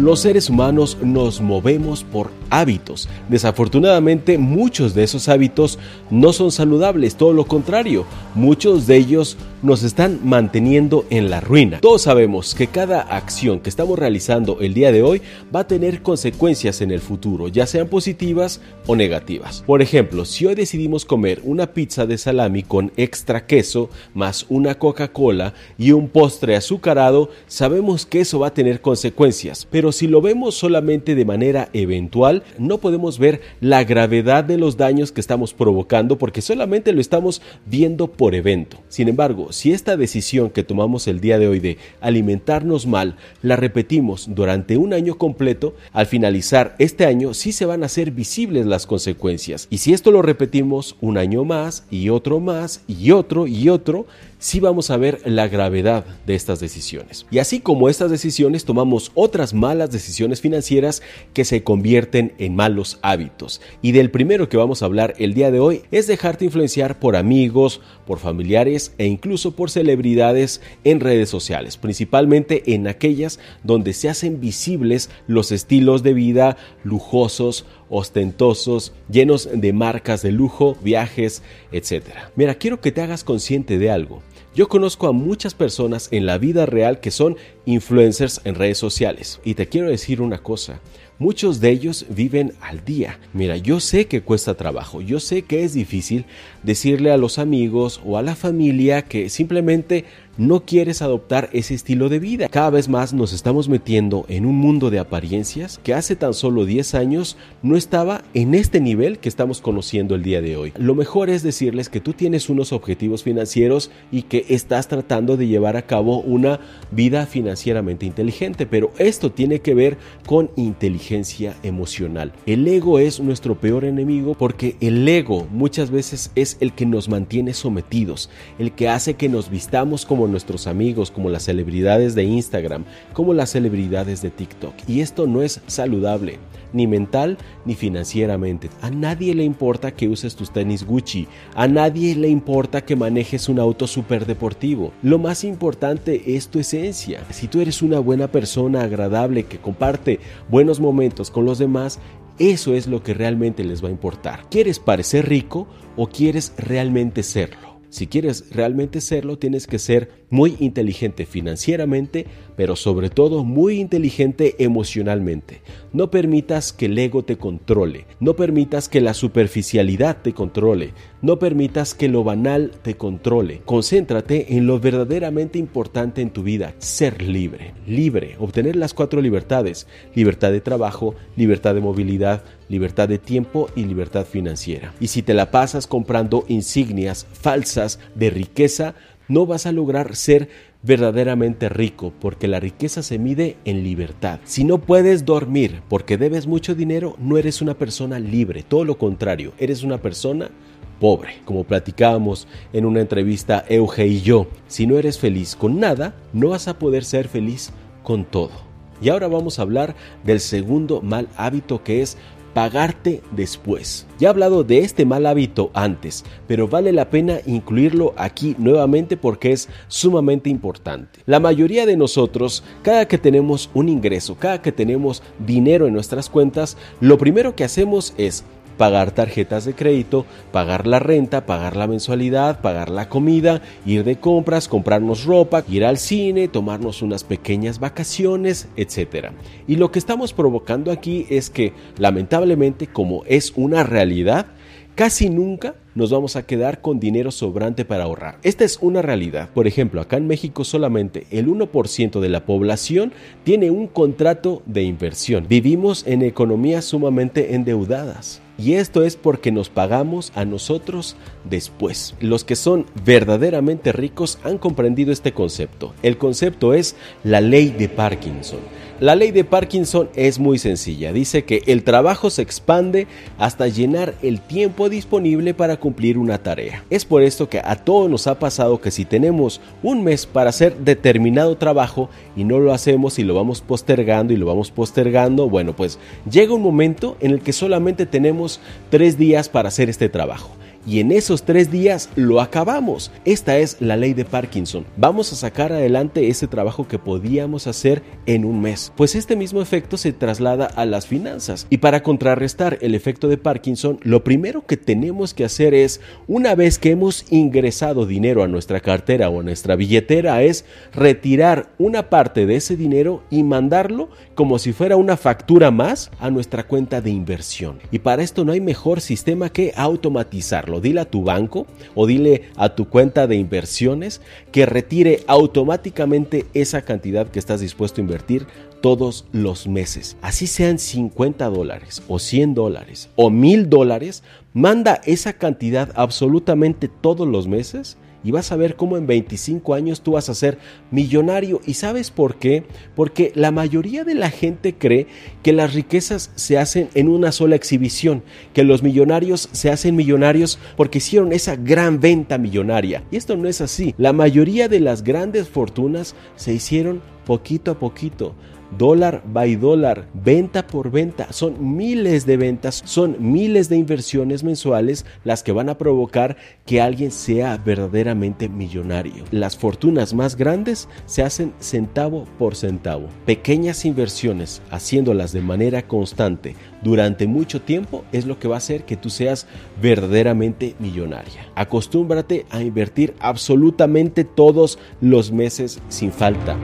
Los seres humanos nos movemos por hábitos. Desafortunadamente muchos de esos hábitos no son saludables, todo lo contrario, muchos de ellos nos están manteniendo en la ruina. Todos sabemos que cada acción que estamos realizando el día de hoy va a tener consecuencias en el futuro, ya sean positivas o negativas. Por ejemplo, si hoy decidimos comer una pizza de salami con extra queso, más una Coca-Cola y un postre azucarado, sabemos que eso va a tener consecuencias. Pero si lo vemos solamente de manera eventual, no podemos ver la gravedad de los daños que estamos provocando porque solamente lo estamos viendo por evento. Sin embargo, si esta decisión que tomamos el día de hoy de alimentarnos mal la repetimos durante un año completo, al finalizar este año sí se van a hacer visibles las consecuencias. Y si esto lo repetimos un año más y otro más y otro y otro, sí vamos a ver la gravedad de estas decisiones. Y así como estas decisiones, tomamos otras malas decisiones financieras que se convierten en malos hábitos. Y del primero que vamos a hablar el día de hoy es dejarte influenciar por amigos, por familiares e incluso por celebridades en redes sociales, principalmente en aquellas donde se hacen visibles los estilos de vida lujosos, ostentosos, llenos de marcas de lujo, viajes, etc. Mira, quiero que te hagas consciente de algo. Yo conozco a muchas personas en la vida real que son influencers en redes sociales. Y te quiero decir una cosa, muchos de ellos viven al día. Mira, yo sé que cuesta trabajo, yo sé que es difícil decirle a los amigos o a la familia que simplemente no quieres adoptar ese estilo de vida. Cada vez más nos estamos metiendo en un mundo de apariencias que hace tan solo 10 años no estaba en este nivel que estamos conociendo el día de hoy. Lo mejor es decirles que tú tienes unos objetivos financieros y que estás tratando de llevar a cabo una vida financieramente inteligente, pero esto tiene que ver con inteligencia emocional. El ego es nuestro peor enemigo porque el ego muchas veces es el que nos mantiene sometidos, el que hace que nos vistamos como nuestros amigos, como las celebridades de Instagram, como las celebridades de TikTok. Y esto no es saludable ni mental ni financieramente. A nadie le importa que uses tus tenis Gucci, a nadie le importa que manejes un auto super deportivo. Lo más importante es tu esencia. Si tú eres una buena persona agradable que comparte buenos momentos con los demás, eso es lo que realmente les va a importar. ¿Quieres parecer rico o quieres realmente serlo? Si quieres realmente serlo, tienes que ser muy inteligente financieramente, pero sobre todo muy inteligente emocionalmente. No permitas que el ego te controle, no permitas que la superficialidad te controle, no permitas que lo banal te controle. Concéntrate en lo verdaderamente importante en tu vida, ser libre, libre, obtener las cuatro libertades, libertad de trabajo, libertad de movilidad, libertad de tiempo y libertad financiera. Y si te la pasas comprando insignias falsas de riqueza, no vas a lograr ser verdaderamente rico, porque la riqueza se mide en libertad. Si no puedes dormir porque debes mucho dinero, no eres una persona libre, todo lo contrario, eres una persona pobre. Como platicábamos en una entrevista Euge y yo, si no eres feliz con nada, no vas a poder ser feliz con todo. Y ahora vamos a hablar del segundo mal hábito que es pagarte después. Ya he hablado de este mal hábito antes, pero vale la pena incluirlo aquí nuevamente porque es sumamente importante. La mayoría de nosotros, cada que tenemos un ingreso, cada que tenemos dinero en nuestras cuentas, lo primero que hacemos es pagar tarjetas de crédito, pagar la renta, pagar la mensualidad, pagar la comida, ir de compras, comprarnos ropa, ir al cine, tomarnos unas pequeñas vacaciones, etc. Y lo que estamos provocando aquí es que, lamentablemente, como es una realidad, casi nunca nos vamos a quedar con dinero sobrante para ahorrar. Esta es una realidad. Por ejemplo, acá en México solamente el 1% de la población tiene un contrato de inversión. Vivimos en economías sumamente endeudadas. Y esto es porque nos pagamos a nosotros después. Los que son verdaderamente ricos han comprendido este concepto. El concepto es la ley de Parkinson. La ley de Parkinson es muy sencilla. Dice que el trabajo se expande hasta llenar el tiempo disponible para cumplir una tarea. Es por esto que a todos nos ha pasado que si tenemos un mes para hacer determinado trabajo y no lo hacemos y lo vamos postergando y lo vamos postergando, bueno, pues llega un momento en el que solamente tenemos tres días para hacer este trabajo y en esos tres días lo acabamos. Esta es la ley de Parkinson. Vamos a sacar adelante ese trabajo que podíamos hacer en un mes. Pues este mismo efecto se traslada a las finanzas. Y para contrarrestar el efecto de Parkinson, lo primero que tenemos que hacer es, una vez que hemos ingresado dinero a nuestra cartera o a nuestra billetera, es retirar una parte de ese dinero y mandarlo como si fuera una factura más a nuestra cuenta de inversión. Y para esto no hay mejor sistema que automatizarlo. Dile a tu banco o dile a tu cuenta de inversiones que retire automáticamente esa cantidad que estás dispuesto a invertir todos los meses. Así sean 50 dólares o 100 dólares o 1000 dólares, manda esa cantidad absolutamente todos los meses y vas a ver cómo en 25 años tú vas a ser millonario. ¿Y sabes por qué? Porque la mayoría de la gente cree que las riquezas se hacen en una sola exhibición, que los millonarios se hacen millonarios porque hicieron esa gran venta millonaria. Y esto no es así. La mayoría de las grandes fortunas se hicieron poquito a poquito dólar by dólar, venta por venta. Son miles de ventas, son miles de inversiones mensuales las que van a provocar que alguien sea verdaderamente millonario. Las fortunas más grandes se hacen centavo por centavo. Pequeñas inversiones, haciéndolas de manera constante durante mucho tiempo, es lo que va a hacer que tú seas verdaderamente millonaria. Acostúmbrate a invertir absolutamente todos los meses sin falta.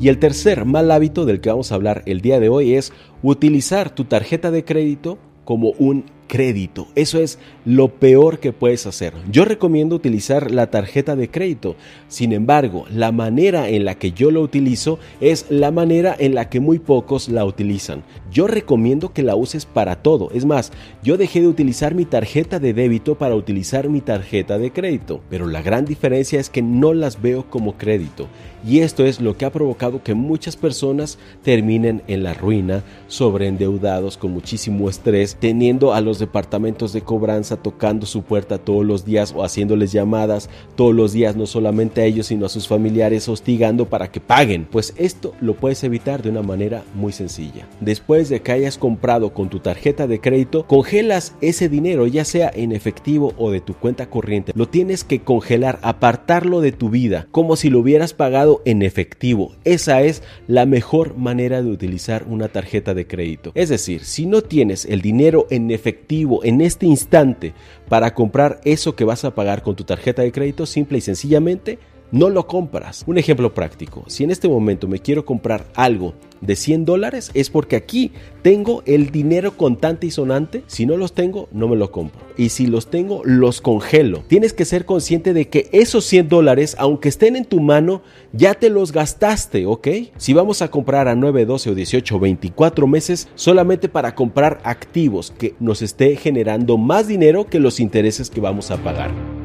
Y el tercer mal hábito del que vamos a hablar el día de hoy es utilizar tu tarjeta de crédito como un crédito. Eso es lo peor que puedes hacer. Yo recomiendo utilizar la tarjeta de crédito. Sin embargo, la manera en la que yo lo utilizo es la manera en la que muy pocos la utilizan. Yo recomiendo que la uses para todo. Es más, yo dejé de utilizar mi tarjeta de débito para utilizar mi tarjeta de crédito. Pero la gran diferencia es que no las veo como crédito. Y esto es lo que ha provocado que muchas personas terminen en la ruina, sobreendeudados, con muchísimo estrés, teniendo a los departamentos de cobranza tocando su puerta todos los días o haciéndoles llamadas todos los días, no solamente a ellos, sino a sus familiares, hostigando para que paguen. Pues esto lo puedes evitar de una manera muy sencilla. Después de que hayas comprado con tu tarjeta de crédito, congelas ese dinero, ya sea en efectivo o de tu cuenta corriente. Lo tienes que congelar, apartarlo de tu vida, como si lo hubieras pagado en efectivo. Esa es la mejor manera de utilizar una tarjeta de crédito. Es decir, si no tienes el dinero en efectivo en este instante para comprar eso que vas a pagar con tu tarjeta de crédito, simple y sencillamente no lo compras. Un ejemplo práctico, si en este momento me quiero comprar algo de 100 dólares, es porque aquí tengo el dinero contante y sonante. Si no los tengo, no me lo compro. Y si los tengo, los congelo. Tienes que ser consciente de que esos 100 dólares, aunque estén en tu mano, ya te los gastaste, ¿ok? Si vamos a comprar a 9, 12 o 18 o 24 meses, solamente para comprar activos que nos esté generando más dinero que los intereses que vamos a pagar.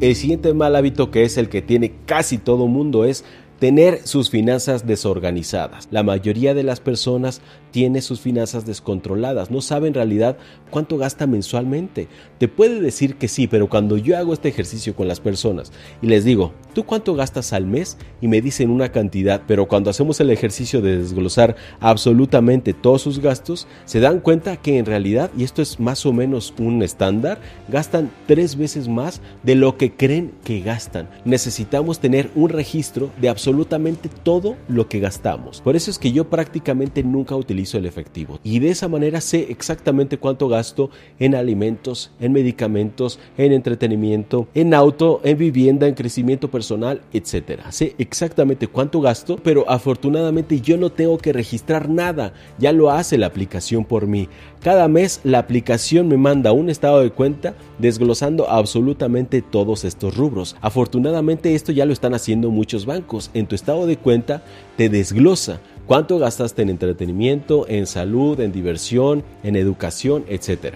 El siguiente mal hábito que es el que tiene casi todo mundo es tener sus finanzas desorganizadas. La mayoría de las personas tiene sus finanzas descontroladas, no sabe en realidad cuánto gasta mensualmente. Te puede decir que sí, pero cuando yo hago este ejercicio con las personas y les digo, ¿tú cuánto gastas al mes? Y me dicen una cantidad, pero cuando hacemos el ejercicio de desglosar absolutamente todos sus gastos, se dan cuenta que en realidad, y esto es más o menos un estándar, gastan tres veces más de lo que creen que gastan. Necesitamos tener un registro de absolutamente absolutamente todo lo que gastamos. Por eso es que yo prácticamente nunca utilizo el efectivo. Y de esa manera sé exactamente cuánto gasto en alimentos, en medicamentos, en entretenimiento, en auto, en vivienda, en crecimiento personal, etcétera. Sé exactamente cuánto gasto, pero afortunadamente yo no tengo que registrar nada. Ya lo hace la aplicación por mí. Cada mes la aplicación me manda un estado de cuenta desglosando absolutamente todos estos rubros. Afortunadamente esto ya lo están haciendo muchos bancos. En tu estado de cuenta te desglosa cuánto gastaste en entretenimiento, en salud, en diversión, en educación, etc.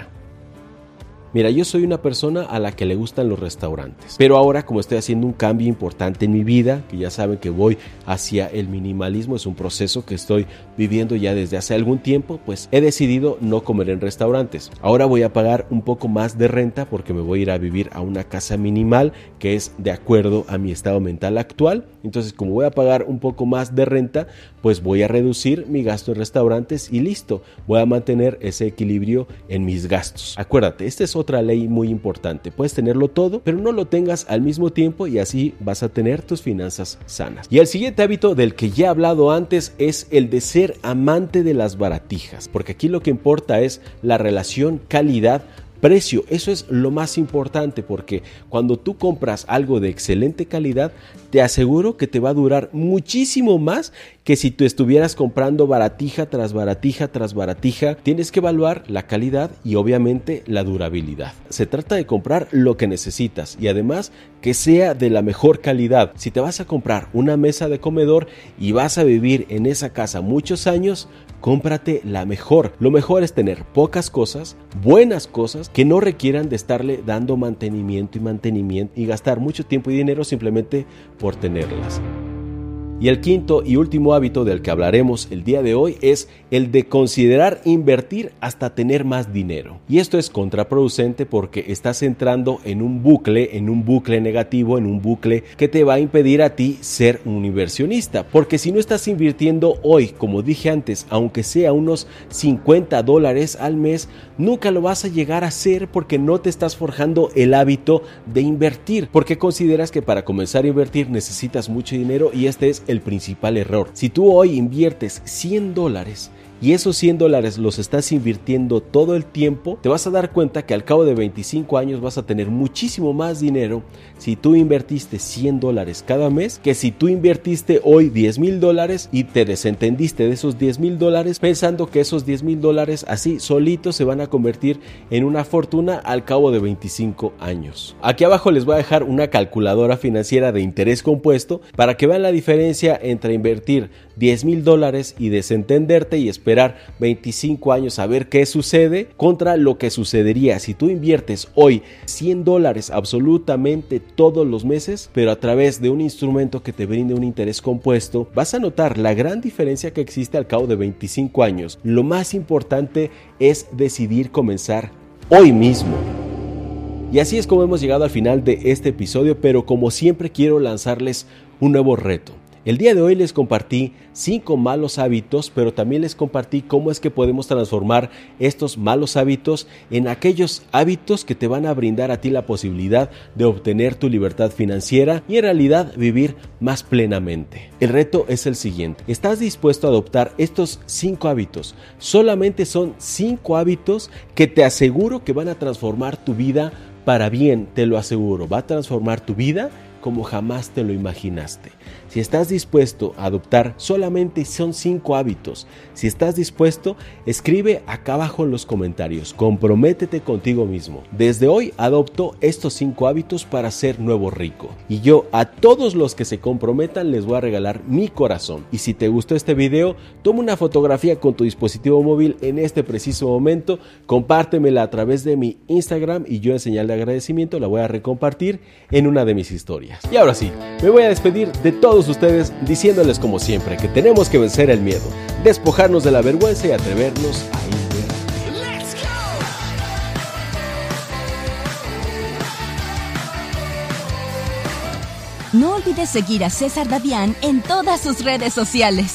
Mira, yo soy una persona a la que le gustan los restaurantes, pero ahora como estoy haciendo un cambio importante en mi vida, que ya saben que voy hacia el minimalismo, es un proceso que estoy viviendo ya desde hace algún tiempo, pues he decidido no comer en restaurantes. Ahora voy a pagar un poco más de renta porque me voy a ir a vivir a una casa minimal que es de acuerdo a mi estado mental actual. Entonces, como voy a pagar un poco más de renta, pues voy a reducir mi gasto en restaurantes y listo, voy a mantener ese equilibrio en mis gastos. Acuérdate, esta es otra ley muy importante. Puedes tenerlo todo, pero no lo tengas al mismo tiempo y así vas a tener tus finanzas sanas. Y el siguiente hábito del que ya he hablado antes es el de ser amante de las baratijas, porque aquí lo que importa es la relación calidad precio. Eso es lo más importante porque cuando tú compras algo de excelente calidad, te aseguro que te va a durar muchísimo más que si tú estuvieras comprando baratija tras baratija tras baratija. Tienes que evaluar la calidad y obviamente la durabilidad. Se trata de comprar lo que necesitas y además que sea de la mejor calidad. Si te vas a comprar una mesa de comedor y vas a vivir en esa casa muchos años, cómprate la mejor. Lo mejor es tener pocas cosas, buenas cosas, que no requieran de estarle dando mantenimiento y mantenimiento y gastar mucho tiempo y dinero simplemente por tenerlas. Y el quinto y último hábito del que hablaremos el día de hoy es el de considerar invertir hasta tener más dinero. Y esto es contraproducente porque estás entrando en un bucle, en un bucle negativo, en un bucle que te va a impedir a ti ser un inversionista. Porque si no estás invirtiendo hoy, como dije antes, aunque sea unos 50 dólares al mes, nunca lo vas a llegar a hacer porque no te estás forjando el hábito de invertir. Porque consideras que para comenzar a invertir necesitas mucho dinero y este es el principal error. Si tú hoy inviertes 100 dólares y esos 100 dólares los estás invirtiendo todo el tiempo, te vas a dar cuenta que al cabo de 25 años vas a tener muchísimo más dinero si tú invertiste 100 dólares cada mes que si tú invertiste hoy 10 mil dólares y te desentendiste de esos 10 mil dólares pensando que esos 10 mil dólares así solitos se van a convertir en una fortuna al cabo de 25 años. Aquí abajo les voy a dejar una calculadora financiera de interés compuesto para que vean la diferencia entre invertir 10 mil dólares y desentenderte y esperar 25 años a ver qué sucede contra lo que sucedería si tú inviertes hoy 100 dólares absolutamente todos los meses, pero a través de un instrumento que te brinde un interés compuesto, vas a notar la gran diferencia que existe al cabo de 25 años. Lo más importante es decidir comenzar hoy mismo. Y así es como hemos llegado al final de este episodio, pero como siempre quiero lanzarles un nuevo reto. El día de hoy les compartí cinco malos hábitos, pero también les compartí cómo es que podemos transformar estos malos hábitos en aquellos hábitos que te van a brindar a ti la posibilidad de obtener tu libertad financiera y en realidad vivir más plenamente. El reto es el siguiente. ¿Estás dispuesto a adoptar estos cinco hábitos? Solamente son cinco hábitos que te aseguro que van a transformar tu vida para bien, te lo aseguro. Va a transformar tu vida como jamás te lo imaginaste. Si estás dispuesto a adoptar, solamente son cinco hábitos. Si estás dispuesto, escribe acá abajo en los comentarios. Comprométete contigo mismo. Desde hoy adopto estos cinco hábitos para ser nuevo rico. Y yo a todos los que se comprometan les voy a regalar mi corazón. Y si te gustó este video, toma una fotografía con tu dispositivo móvil en este preciso momento, compártemela a través de mi Instagram y yo en señal de agradecimiento la voy a recompartir en una de mis historias. Y ahora sí, me voy a despedir de todos ustedes diciéndoles como siempre que tenemos que vencer el miedo, despojarnos de la vergüenza y atrevernos a invertir. No olvides seguir a César Davián en todas sus redes sociales.